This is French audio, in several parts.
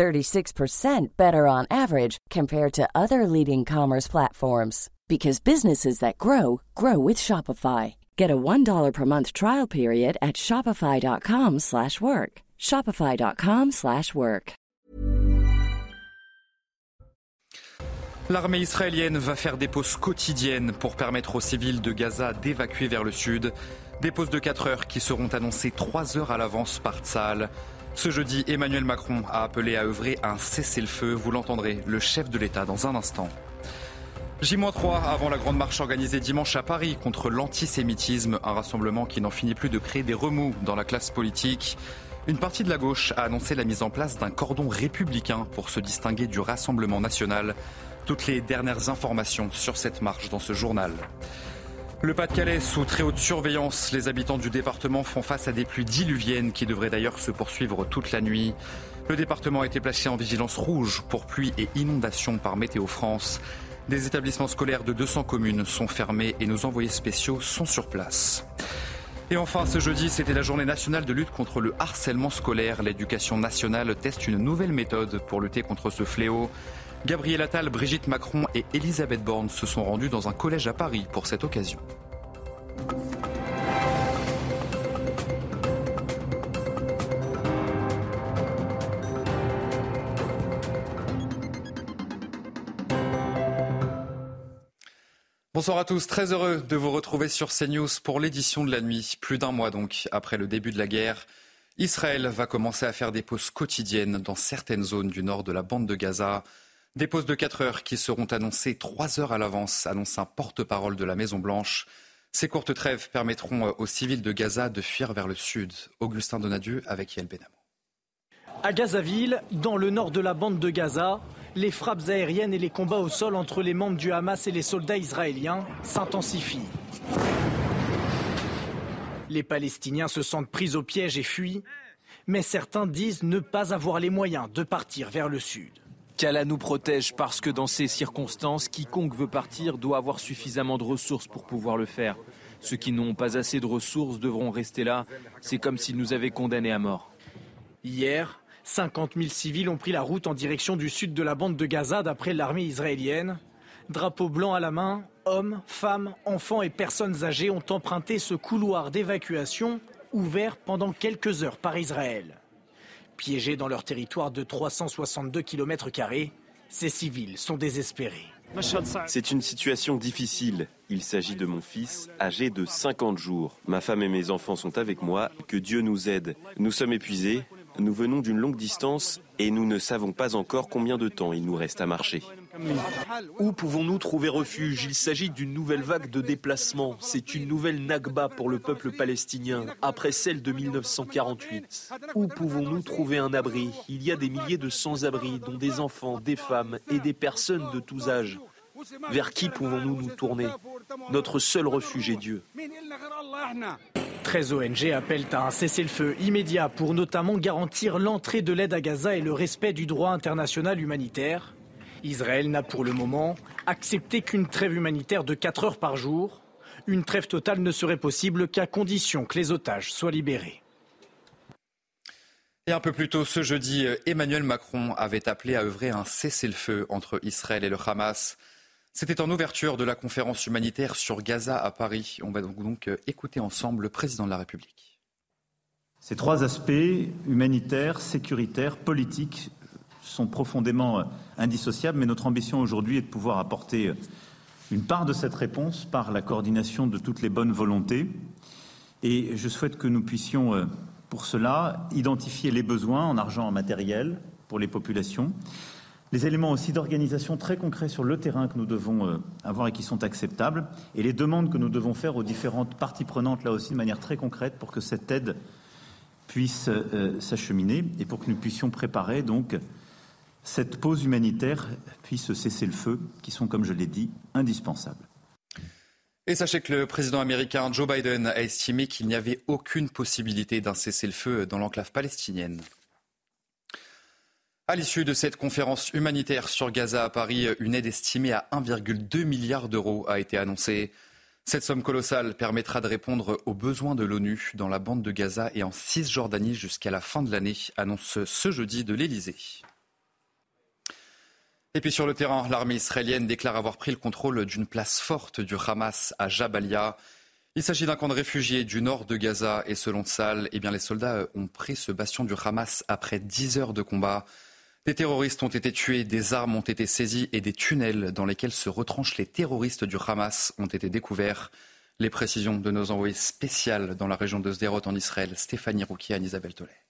36% better on average compared to other leading commerce platforms because businesses that grow grow with Shopify. Get a $1 per month trial period at shopify.com/work. shopify.com/work. L'armée israélienne va faire des pauses quotidiennes pour permettre aux civils de Gaza d'évacuer vers le sud. Des pauses de 4 heures qui seront annoncées 3 heures à l'avance par Tzal. Ce jeudi, Emmanuel Macron a appelé à œuvrer un cessez-le-feu. Vous l'entendrez, le chef de l'État dans un instant. J-3 avant la grande marche organisée dimanche à Paris contre l'antisémitisme, un rassemblement qui n'en finit plus de créer des remous dans la classe politique. Une partie de la gauche a annoncé la mise en place d'un cordon républicain pour se distinguer du Rassemblement national. Toutes les dernières informations sur cette marche dans ce journal. Le Pas-de-Calais sous très haute surveillance. Les habitants du département font face à des pluies diluviennes qui devraient d'ailleurs se poursuivre toute la nuit. Le département a été placé en vigilance rouge pour pluie et inondations par Météo France. Des établissements scolaires de 200 communes sont fermés et nos envoyés spéciaux sont sur place. Et enfin, ce jeudi, c'était la journée nationale de lutte contre le harcèlement scolaire. L'éducation nationale teste une nouvelle méthode pour lutter contre ce fléau. Gabriel Attal, Brigitte Macron et Elisabeth Borne se sont rendus dans un collège à Paris pour cette occasion. Bonsoir à tous, très heureux de vous retrouver sur CNews pour l'édition de la nuit. Plus d'un mois donc après le début de la guerre, Israël va commencer à faire des pauses quotidiennes dans certaines zones du nord de la bande de Gaza. Des pauses de 4 heures qui seront annoncées 3 heures à l'avance, annonce un porte-parole de la Maison-Blanche. Ces courtes trêves permettront aux civils de Gaza de fuir vers le sud. Augustin Donadieu avec Yael Benamou. À Gazaville, dans le nord de la bande de Gaza, les frappes aériennes et les combats au sol entre les membres du Hamas et les soldats israéliens s'intensifient. Les Palestiniens se sentent pris au piège et fuient, mais certains disent ne pas avoir les moyens de partir vers le sud. Qu'Allah nous protège parce que dans ces circonstances, quiconque veut partir doit avoir suffisamment de ressources pour pouvoir le faire. Ceux qui n'ont pas assez de ressources devront rester là. C'est comme s'ils nous avaient condamnés à mort. Hier, 50 000 civils ont pris la route en direction du sud de la bande de Gaza d'après l'armée israélienne. Drapeau blanc à la main, hommes, femmes, enfants et personnes âgées ont emprunté ce couloir d'évacuation ouvert pendant quelques heures par Israël. Piégés dans leur territoire de 362 km, ces civils sont désespérés. C'est une situation difficile. Il s'agit de mon fils, âgé de 50 jours. Ma femme et mes enfants sont avec moi. Que Dieu nous aide. Nous sommes épuisés. Nous venons d'une longue distance et nous ne savons pas encore combien de temps il nous reste à marcher. Où pouvons-nous trouver refuge? Il s'agit d'une nouvelle vague de déplacement. C'est une nouvelle Nakba pour le peuple palestinien, après celle de 1948. Où pouvons-nous trouver un abri? Il y a des milliers de sans-abri, dont des enfants, des femmes et des personnes de tous âges. Vers qui pouvons-nous nous tourner? Notre seul refuge est Dieu. 13 ONG appellent à un cessez-le-feu immédiat pour notamment garantir l'entrée de l'aide à Gaza et le respect du droit international humanitaire. Israël n'a pour le moment accepté qu'une trêve humanitaire de 4 heures par jour. Une trêve totale ne serait possible qu'à condition que les otages soient libérés. Et un peu plus tôt ce jeudi, Emmanuel Macron avait appelé à œuvrer un cessez-le-feu entre Israël et le Hamas. C'était en ouverture de la conférence humanitaire sur Gaza à Paris. On va donc euh, écouter ensemble le président de la République. Ces trois aspects, humanitaires, sécuritaires, politiques, sont profondément euh, indissociables, mais notre ambition aujourd'hui est de pouvoir apporter euh, une part de cette réponse par la coordination de toutes les bonnes volontés. Et je souhaite que nous puissions, pour cela, identifier les besoins en argent, en matériel pour les populations, les éléments aussi d'organisation très concrets sur le terrain que nous devons euh, avoir et qui sont acceptables, et les demandes que nous devons faire aux différentes parties prenantes, là aussi de manière très concrète, pour que cette aide puisse euh, s'acheminer et pour que nous puissions préparer donc cette pause humanitaire puisse cesser le feu, qui sont, comme je l'ai dit, indispensables. Et sachez que le président américain Joe Biden a estimé qu'il n'y avait aucune possibilité d'un cessez-le-feu dans l'enclave palestinienne. À l'issue de cette conférence humanitaire sur Gaza à Paris, une aide estimée à 1,2 milliard d'euros a été annoncée. Cette somme colossale permettra de répondre aux besoins de l'ONU dans la bande de Gaza et en Cisjordanie jusqu'à la fin de l'année, annonce ce jeudi de l'Elysée. Et puis sur le terrain, l'armée israélienne déclare avoir pris le contrôle d'une place forte du Hamas à Jabalia. Il s'agit d'un camp de réfugiés du nord de Gaza et selon Tsal, eh bien les soldats ont pris ce bastion du Hamas après 10 heures de combat. Des terroristes ont été tués, des armes ont été saisies et des tunnels dans lesquels se retranchent les terroristes du Hamas ont été découverts. Les précisions de nos envoyés spéciales dans la région de Sderot en Israël, Stéphanie Rouki et Isabelle Tollet.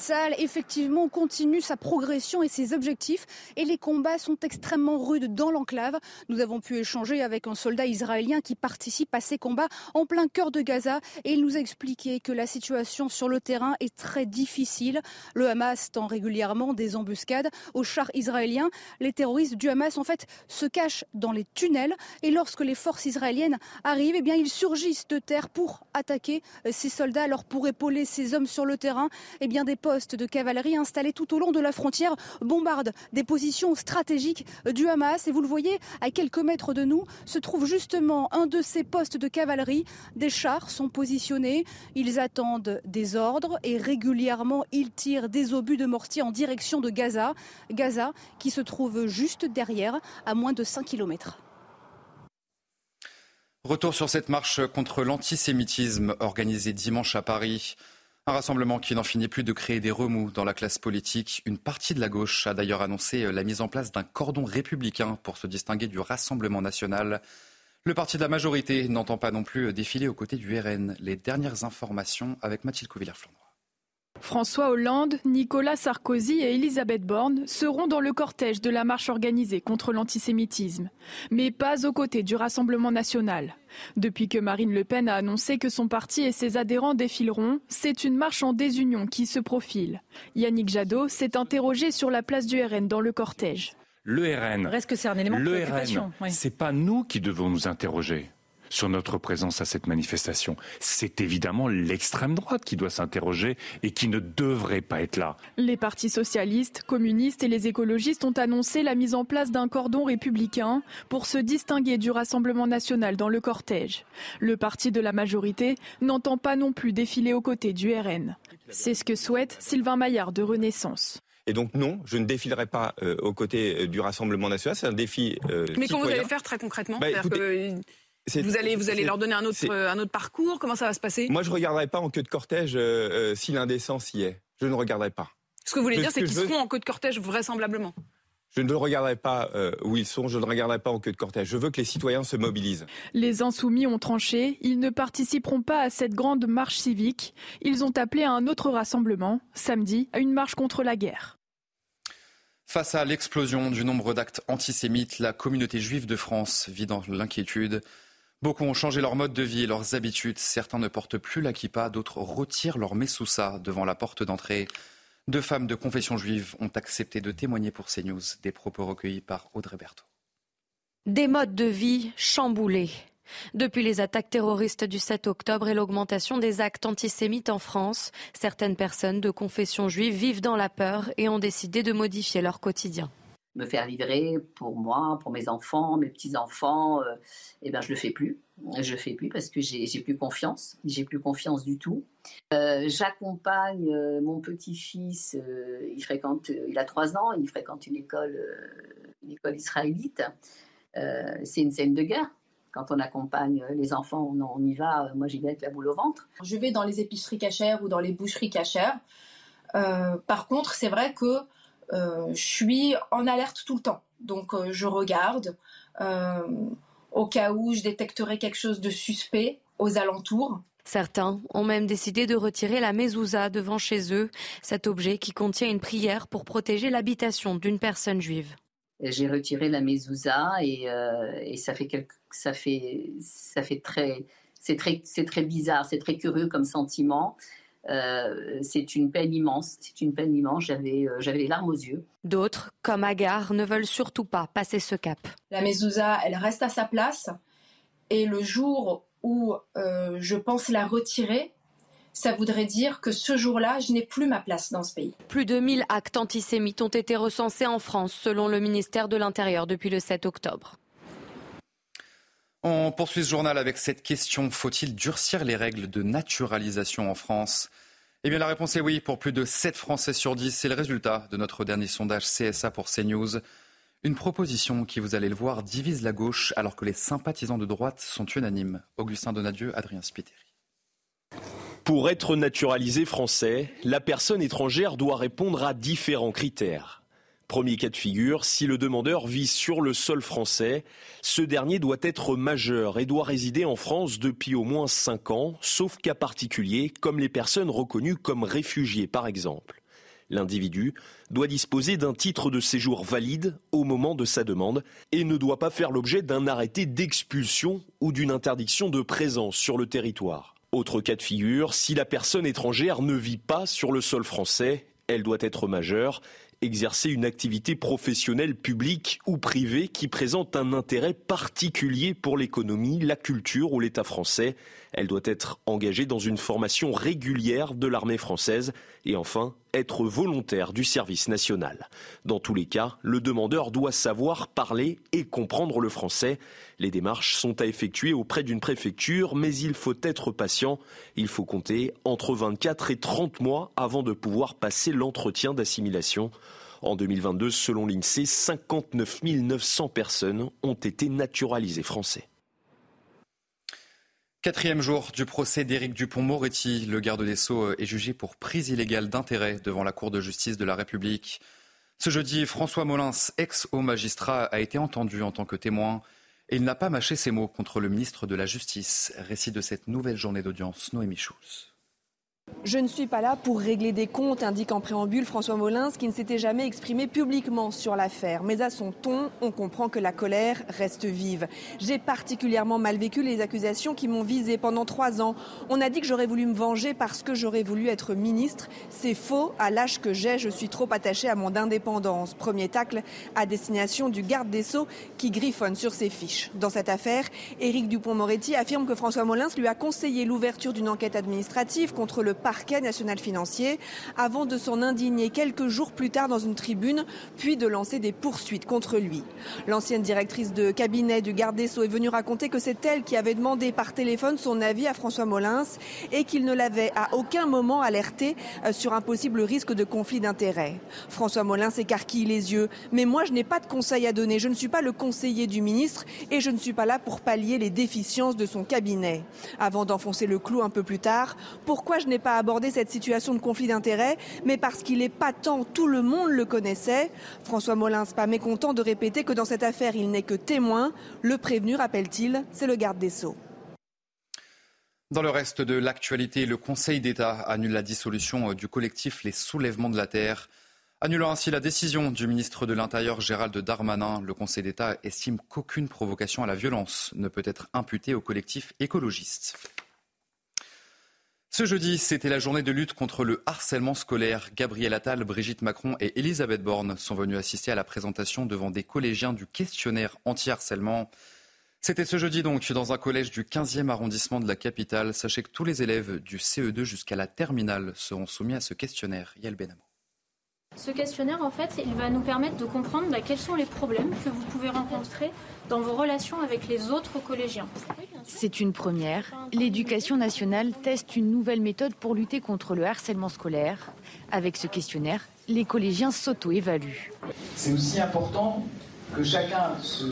Tsahal, effectivement, continue sa progression et ses objectifs. Et les combats sont extrêmement rudes dans l'enclave. Nous avons pu échanger avec un soldat israélien qui participe à ces combats en plein cœur de Gaza. Et il nous a expliqué que la situation sur le terrain est très difficile. Le Hamas tend régulièrement des embuscades aux chars israéliens. Les terroristes du Hamas, en fait, se cachent dans les tunnels. Et lorsque les forces israéliennes arrivent, eh bien, ils surgissent de terre pour attaquer ces soldats. Alors, pour épauler ces hommes sur le terrain, eh bien, des postes de cavalerie installés tout au long de la frontière bombardent des positions stratégiques du Hamas. Et vous le voyez, à quelques mètres de nous se trouve justement un de ces postes de cavalerie. Des chars sont positionnés, ils attendent des ordres et régulièrement ils tirent des obus de mortier en direction de Gaza. Gaza qui se trouve juste derrière, à moins de 5 kilomètres. Retour sur cette marche contre l'antisémitisme organisée dimanche à Paris. Un rassemblement qui n'en finit plus de créer des remous dans la classe politique. Une partie de la gauche a d'ailleurs annoncé la mise en place d'un cordon républicain pour se distinguer du Rassemblement national. Le parti de la majorité n'entend pas non plus défiler aux côtés du RN. Les dernières informations avec Mathilde Couvillère-Flandre. François Hollande, Nicolas Sarkozy et Elisabeth Borne seront dans le cortège de la marche organisée contre l'antisémitisme, mais pas aux côtés du Rassemblement national. Depuis que Marine Le Pen a annoncé que son parti et ses adhérents défileront, c'est une marche en désunion qui se profile. Yannick Jadot s'est interrogé sur la place du RN dans le cortège. Le RN, Reste que c'est un élément de le préoccupation. Oui. c'est pas nous qui devons nous interroger sur notre présence à cette manifestation. C'est évidemment l'extrême droite qui doit s'interroger et qui ne devrait pas être là. Les partis socialistes, communistes et les écologistes ont annoncé la mise en place d'un cordon républicain pour se distinguer du Rassemblement national dans le cortège. Le parti de la majorité n'entend pas non plus défiler aux côtés du RN. C'est ce que souhaite Sylvain Maillard de Renaissance. Et donc non, je ne défilerai pas euh, aux côtés euh, du Rassemblement national. C'est un défi. euh, Mais comment vous allez faire très concrètement? Bah, écoutez, que Vous allez, vous allez c'est- leur donner un autre, c'est- un autre parcours? Comment ça va se passer? Moi, je ne regarderai pas en queue de cortège euh, euh, si l'indécence y est. Je ne regarderai pas. Ce que vous voulez Ce dire, c'est qu'ils je seront en queue de cortège vraisemblablement. Je ne regarderai pas euh, où ils sont. Je ne regarderai pas en queue de cortège. Je veux que les citoyens se mobilisent. Les insoumis ont tranché, ils ne participeront pas à cette grande marche civique. Ils ont appelé à un autre rassemblement, samedi, à une marche contre la guerre. Face à l'explosion du nombre d'actes antisémites, la communauté juive de France vit dans l'inquiétude. Beaucoup ont changé leur mode de vie et leurs habitudes. Certains ne portent plus la kippa, d'autres retirent leur messoussa devant la porte d'entrée. Deux femmes de confession juive ont accepté de témoigner pour CNews. Des propos recueillis par Audrey Berthaud. Des modes de vie chamboulés. Depuis les attaques terroristes du 7 octobre et l'augmentation des actes antisémites en France, certaines personnes de confession juive vivent dans la peur et ont décidé de modifier leur quotidien. Me faire livrer pour moi, pour mes enfants, mes petits-enfants, euh, eh ben, je le fais plus. Je le fais plus parce que j'ai plus confiance. J'ai plus confiance du tout. Euh, J'accompagne euh, mon petit-fils. euh, il fréquente, il a trois ans. Il fréquente une école, école israélite. C'est une scène de guerre. Quand on accompagne les enfants, on, on y va. Moi, j'y vais avec la boule au ventre. Je vais dans les épiceries cachères ou dans les boucheries cachères. Par contre, c'est vrai que je suis en alerte tout le temps. Donc, euh, je regarde euh, au cas où je détecterai quelque chose de suspect aux alentours. Certains ont même décidé de retirer la mezouza devant chez eux, cet objet qui contient une prière pour protéger l'habitation d'une personne juive. J'ai retiré la mezouza et, euh, et ça fait quelque, ça fait, ça fait très, c'est très, c'est très bizarre, c'est très curieux comme sentiment. C'est une peine immense. C'est une peine immense. J'avais, j'avais les larmes aux yeux. D'autres, comme Agar, ne veulent surtout pas passer ce cap. La mezouza, elle reste à sa place. Et le jour où je pense la retirer, ça voudrait dire que ce jour-là, je n'ai plus ma place dans ce pays. Plus de 1000 actes antisémites ont été recensés en France, selon le ministère de l'Intérieur, depuis le 7 octobre. On poursuit ce journal avec cette question. Faut-il durcir les règles de naturalisation en France? Eh bien, la réponse est oui pour plus de 7 Français sur 10. C'est le résultat de notre dernier sondage CSA pour CNews. Une proposition qui, vous allez le voir, divise la gauche alors que les sympathisants de droite sont unanimes. Augustin Donadieu, Adrien Spiteri. Pour être naturalisé français, la personne étrangère doit répondre à différents critères. Premier cas de figure, si le demandeur vit sur le sol français, ce dernier doit être majeur et doit résider en France depuis au moins 5 ans, sauf cas particuliers comme les personnes reconnues comme réfugiés par exemple. L'individu doit disposer d'un titre de séjour valide au moment de sa demande et ne doit pas faire l'objet d'un arrêté d'expulsion ou d'une interdiction de présence sur le territoire. Autre cas de figure, si la personne étrangère ne vit pas sur le sol français, elle doit être majeure, exercer une activité professionnelle publique ou privée qui présente un intérêt particulier pour l'économie, la culture ou l'État français. Elle doit être engagée dans une formation régulière de l'armée française et enfin être volontaire du service national. Dans tous les cas, le demandeur doit savoir parler et comprendre le français. Les démarches sont à effectuer auprès d'une préfecture, mais il faut être patient. Il faut compter entre 24 et 30 mois avant de pouvoir passer l'entretien d'assimilation. En 2022, selon l'INSEE, 59 900 personnes ont été naturalisées français. Quatrième jour du procès d'Éric Dupont-Moretti. Le garde des Sceaux est jugé pour prise illégale d'intérêt devant la Cour de justice de la République. Ce jeudi, François Molins, ex-haut magistrat, a été entendu en tant que témoin et il n'a pas mâché ses mots contre le ministre de la Justice. Récit de cette nouvelle journée d'audience, Noémie Schulz. Je ne suis pas là pour régler des comptes, indique en préambule François Molins, qui ne s'était jamais exprimé publiquement sur l'affaire. Mais à son ton, on comprend que la colère reste vive. J'ai particulièrement mal vécu les accusations qui m'ont visé pendant trois ans. On a dit que j'aurais voulu me venger parce que j'aurais voulu être ministre. C'est faux. À l'âge que j'ai, je suis trop attaché à mon indépendance. Premier tacle à destination du garde des Sceaux qui griffonne sur ses fiches. Dans cette affaire, Éric Dupont-Moretti affirme que François Molins lui a conseillé l'ouverture d'une enquête administrative contre le parquet national financier avant de s'en indigner quelques jours plus tard dans une tribune, puis de lancer des poursuites contre lui. L'ancienne directrice de cabinet du garde des Sceaux est venue raconter que c'est elle qui avait demandé par téléphone son avis à François Molins et qu'il ne l'avait à aucun moment alerté euh, sur un possible risque de conflit d'intérêts. François Molins écarquille les yeux. Mais moi, je n'ai pas de conseil à donner. Je ne suis pas le conseiller du ministre et je ne suis pas là pour pallier les déficiences de son cabinet. Avant d'enfoncer le clou un peu plus tard, pourquoi je n'ai pas abordé cette situation de conflit d'intérêts, mais parce qu'il est patent, tout le monde le connaissait. François Molins, pas mécontent de répéter que dans cette affaire, il n'est que témoin. Le prévenu, rappelle-t-il, c'est le garde des Sceaux. Dans le reste de l'actualité, le Conseil d'État annule la dissolution du collectif Les Soulèvements de la Terre. Annulant ainsi la décision du ministre de l'Intérieur Gérald Darmanin, le Conseil d'État estime qu'aucune provocation à la violence ne peut être imputée au collectif écologiste. Ce jeudi, c'était la journée de lutte contre le harcèlement scolaire. Gabriel Attal, Brigitte Macron et Elisabeth Borne sont venus assister à la présentation devant des collégiens du questionnaire anti-harcèlement. C'était ce jeudi donc dans un collège du 15e arrondissement de la capitale. Sachez que tous les élèves du CE2 jusqu'à la terminale seront soumis à ce questionnaire. Yael Benamou. Ce questionnaire, en fait, il va nous permettre de comprendre bah, quels sont les problèmes que vous pouvez rencontrer dans vos relations avec les autres collégiens. C'est une première. L'éducation nationale teste une nouvelle méthode pour lutter contre le harcèlement scolaire. Avec ce questionnaire, les collégiens s'auto-évaluent. C'est aussi important que chacun se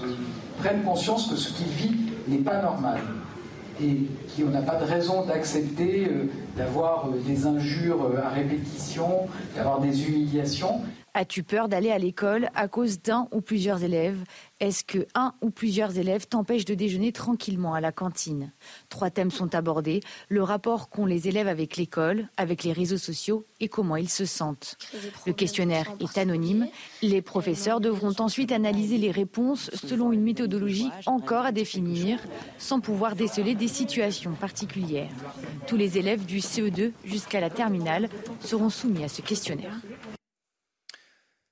prenne conscience que ce qu'il vit n'est pas normal et qu'on n'a pas de raison d'accepter euh, d'avoir euh, des injures euh, à répétition, d'avoir des humiliations. As-tu peur d'aller à l'école à cause d'un ou plusieurs élèves? Est-ce que un ou plusieurs élèves t'empêchent de déjeuner tranquillement à la cantine? Trois thèmes sont abordés le rapport qu'ont les élèves avec l'école, avec les réseaux sociaux et comment ils se sentent. Le questionnaire est anonyme. Les professeurs devront ensuite analyser les réponses selon une méthodologie encore à définir, sans pouvoir déceler des situations particulières. Tous les élèves du CE2 jusqu'à la terminale seront soumis à ce questionnaire.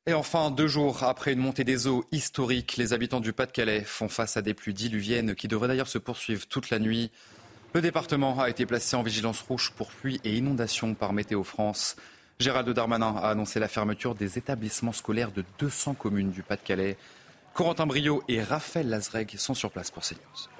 Et enfin, deux jours après une montée des eaux historique, les habitants du Pas-de-Calais font face à des pluies diluviennes qui devraient d'ailleurs se poursuivre toute la nuit. Le département a été placé en vigilance rouge pour pluie et inondations par Météo France. Gérald Darmanin a annoncé la fermeture des établissements scolaires de 200 communes du Pas-de-Calais. Corentin Brio et Raphaël Lazreg sont sur place pour CNews.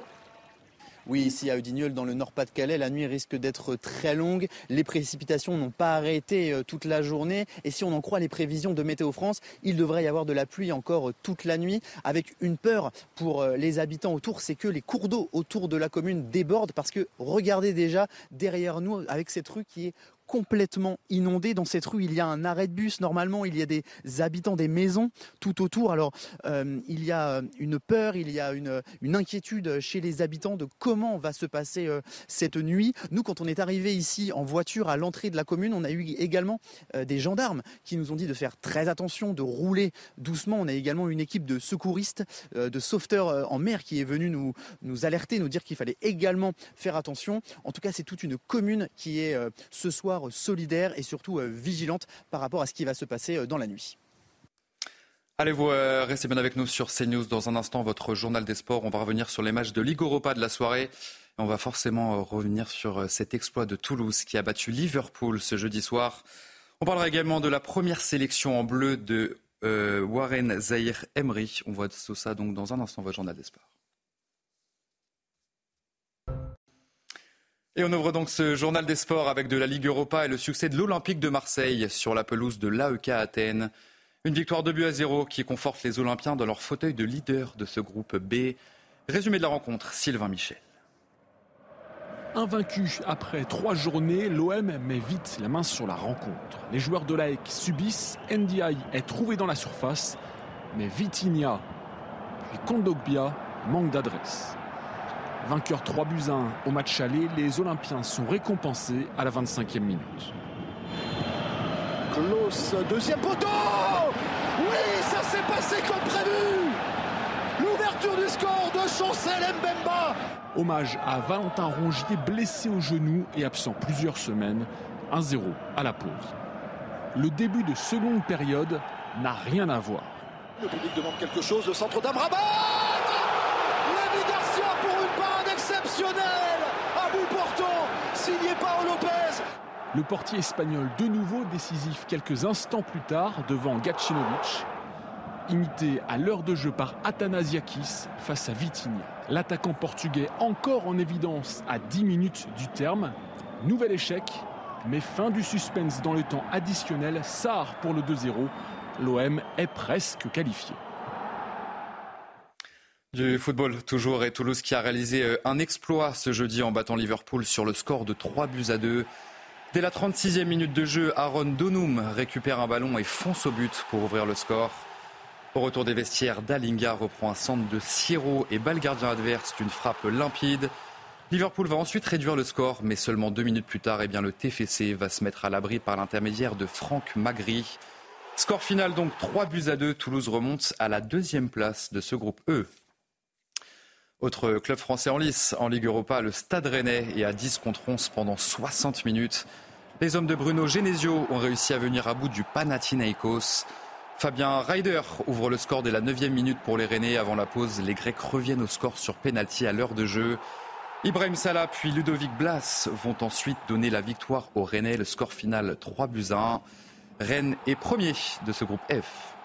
Oui, ici à Udigneul, dans le Nord-Pas-de-Calais, la nuit risque d'être très longue. Les précipitations n'ont pas arrêté euh, toute la journée. Et si on en croit les prévisions de Météo France, il devrait y avoir de la pluie encore euh, toute la nuit, avec une peur pour euh, les habitants autour, c'est que les cours d'eau autour de la commune débordent, parce que regardez déjà derrière nous, avec cette rue qui est complètement inondée. Dans cette rue, il y a un arrêt de bus. Normalement, il y a des habitants des maisons tout autour. Alors, euh, il y a une peur, il y a une, inquiétude chez les habitants de comment va se passer euh, cette nuit. Nous, quand on est arrivé ici en voiture à l'entrée de la commune, on a eu également euh, des gendarmes qui nous ont dit de faire très attention, de rouler doucement. On a également une équipe de secouristes, de sauveteurs en mer qui est venue nous, nous alerter, nous dire qu'il fallait également faire attention. En tout cas, c'est toute une commune qui est ce soir solidaire et surtout euh, vigilante par rapport à ce qui va se passer euh, dans la nuit. Allez, vous euh, restez bien avec nous sur CNews. Dans un instant, votre journal des sports. On va revenir sur les matchs de Ligue Europa de la soirée. on va forcément revenir sur cet exploit de Toulouse qui a battu Liverpool ce jeudi soir. On parlera également de la première sélection en bleu de Warren Zahir Emery. On voit tout ça donc dans un instant, votre journal des sports. Et on ouvre donc ce journal des sports avec de la Ligue Europa et le succès de l'Olympique de Marseille sur la pelouse de l'AEK Athènes. Une victoire de but à zéro qui conforte les Olympiens dans leur fauteuil de leader de ce groupe B. Résumé de la rencontre, Sylvain Michel. Invaincu après trois journées, l'OM met vite la main sur la rencontre. Les joueurs de l'AEK subissent, NDI est trouvé dans la surface, mais Vitinha puis Kondogbia manquent d'adresse. Vainqueur 3 buts 1 au match aller, les Olympiens sont récompensés à la 25e minute. Klaus, deuxième poteau Oui, ça s'est passé comme prévu L'ouverture du score de Chancel Mbemba Hommage à Valentin Rongier, blessé au genou et absent plusieurs semaines. 1-0 à la pause. Le début de seconde période n'a rien à voir. Le public demande quelque chose, le centre d'Amrabat bout portant, signé Paolo Lopez. Le portier espagnol de nouveau décisif quelques instants plus tard devant Gacinovic, imité à l'heure de jeu par Athanasiakis face à Vitinha. L'attaquant portugais encore en évidence à 10 minutes du terme. Nouvel échec, mais fin du suspense dans le temps additionnel. Sard pour le 2-0. L'OM est presque qualifié. Du football toujours et Toulouse qui a réalisé euh, un exploit ce jeudi en battant Liverpool sur le score de 3 buts à 2. Dès la 36e minute de jeu, Aaron Donum récupère un ballon et fonce au but pour ouvrir le score. Au retour des vestiaires, Dalinga reprend un centre de Siro et balle gardien adverse d'une frappe limpide. Liverpool va ensuite réduire le score, mais seulement deux minutes plus tard, eh bien, le TFC va se mettre à l'abri par l'intermédiaire de Franck Magri. Score final donc 3 buts à 2. Toulouse remonte à la deuxième place de ce groupe E. Autre club français en lice en Ligue Europa, le Stade Rennais est à 10 contre 11 pendant 60 minutes. Les hommes de Bruno Genesio ont réussi à venir à bout du Panathinaikos. Fabien Ryder ouvre le score dès la 9e minute pour les Rennais. Avant la pause, les Grecs reviennent au score sur pénalty à l'heure de jeu. Ibrahim Salah puis Ludovic Blas vont ensuite donner la victoire aux Rennais. Le score final 3 buts à 1. Rennes est premier de ce groupe F.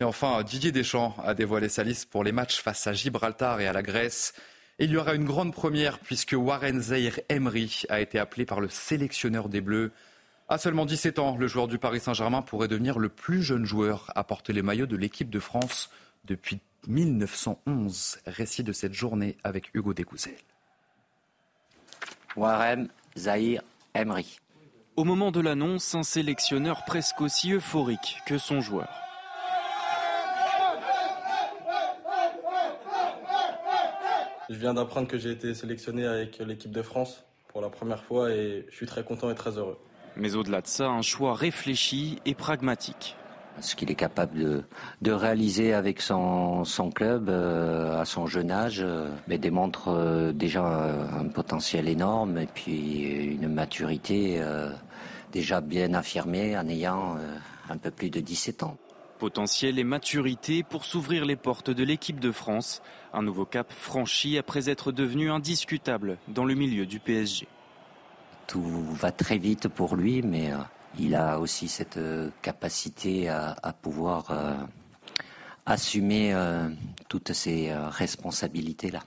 Et enfin, Didier Deschamps a dévoilé sa liste pour les matchs face à Gibraltar et à la Grèce. il y aura une grande première puisque Warren Zahir Emery a été appelé par le sélectionneur des Bleus. À seulement 17 ans, le joueur du Paris Saint-Germain pourrait devenir le plus jeune joueur à porter les maillots de l'équipe de France depuis 1911. Récit de cette journée avec Hugo Découzel. Warren Zahir Emery. Au moment de l'annonce, un sélectionneur presque aussi euphorique que son joueur. Je viens d'apprendre que j'ai été sélectionné avec l'équipe de France pour la première fois et je suis très content et très heureux. Mais au-delà de ça, un choix réfléchi et pragmatique. Ce qu'il est capable de, réaliser avec son, club euh, à son jeune âge euh, mais démontre euh, déjà un, potentiel énorme et puis une maturité déjà bien affirmée en ayant un peu plus de 17 ans. Potentiel et maturité pour s'ouvrir les portes de l'équipe de France. Un nouveau cap franchi après être devenu indiscutable dans le milieu du PSG. Tout va très vite pour lui, mais il a aussi cette euh, capacité à, pouvoir euh, assumer euh, toutes ces responsabilités-là.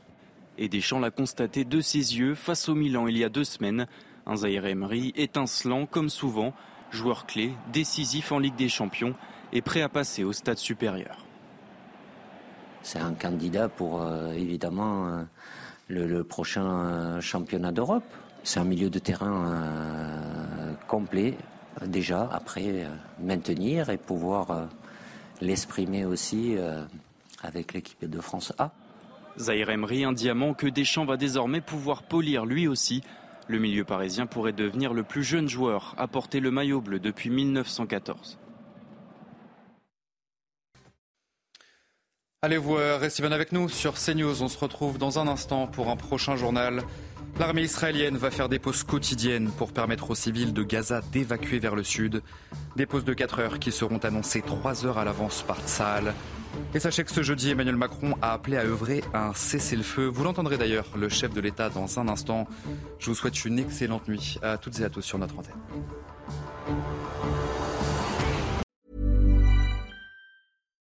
Et Deschamps l'a constaté de ses yeux face au Milan il y a deux semaines. Un Zaire Emery étincelant comme souvent, joueur clé, décisif en Ligue des Champions et prêt à passer au stade supérieur. C'est un candidat pour évidemment le, prochain championnat d'Europe. C'est un milieu de terrain complet, déjà, après euh, maintenir et pouvoir euh, l'exprimer aussi euh, avec l'équipe de France A. Zahir Emery, un diamant que Deschamps va désormais pouvoir polir lui aussi. Le milieu parisien pourrait devenir le plus jeune joueur à porter le maillot bleu depuis 1914. Allez, vous restez bien avec nous sur CNews. On se retrouve dans un instant pour un prochain journal. L'armée israélienne va faire des pauses quotidiennes pour permettre aux civils de Gaza d'évacuer vers le sud. Des pauses de 4 heures qui seront annoncées 3 heures à l'avance par Tsahal. Et sachez que ce jeudi, Emmanuel Macron a appelé à œuvrer un cessez-le-feu. Vous l'entendrez d'ailleurs, le chef de l'État, dans un instant. Je vous souhaite une excellente nuit à toutes et à tous sur notre antenne.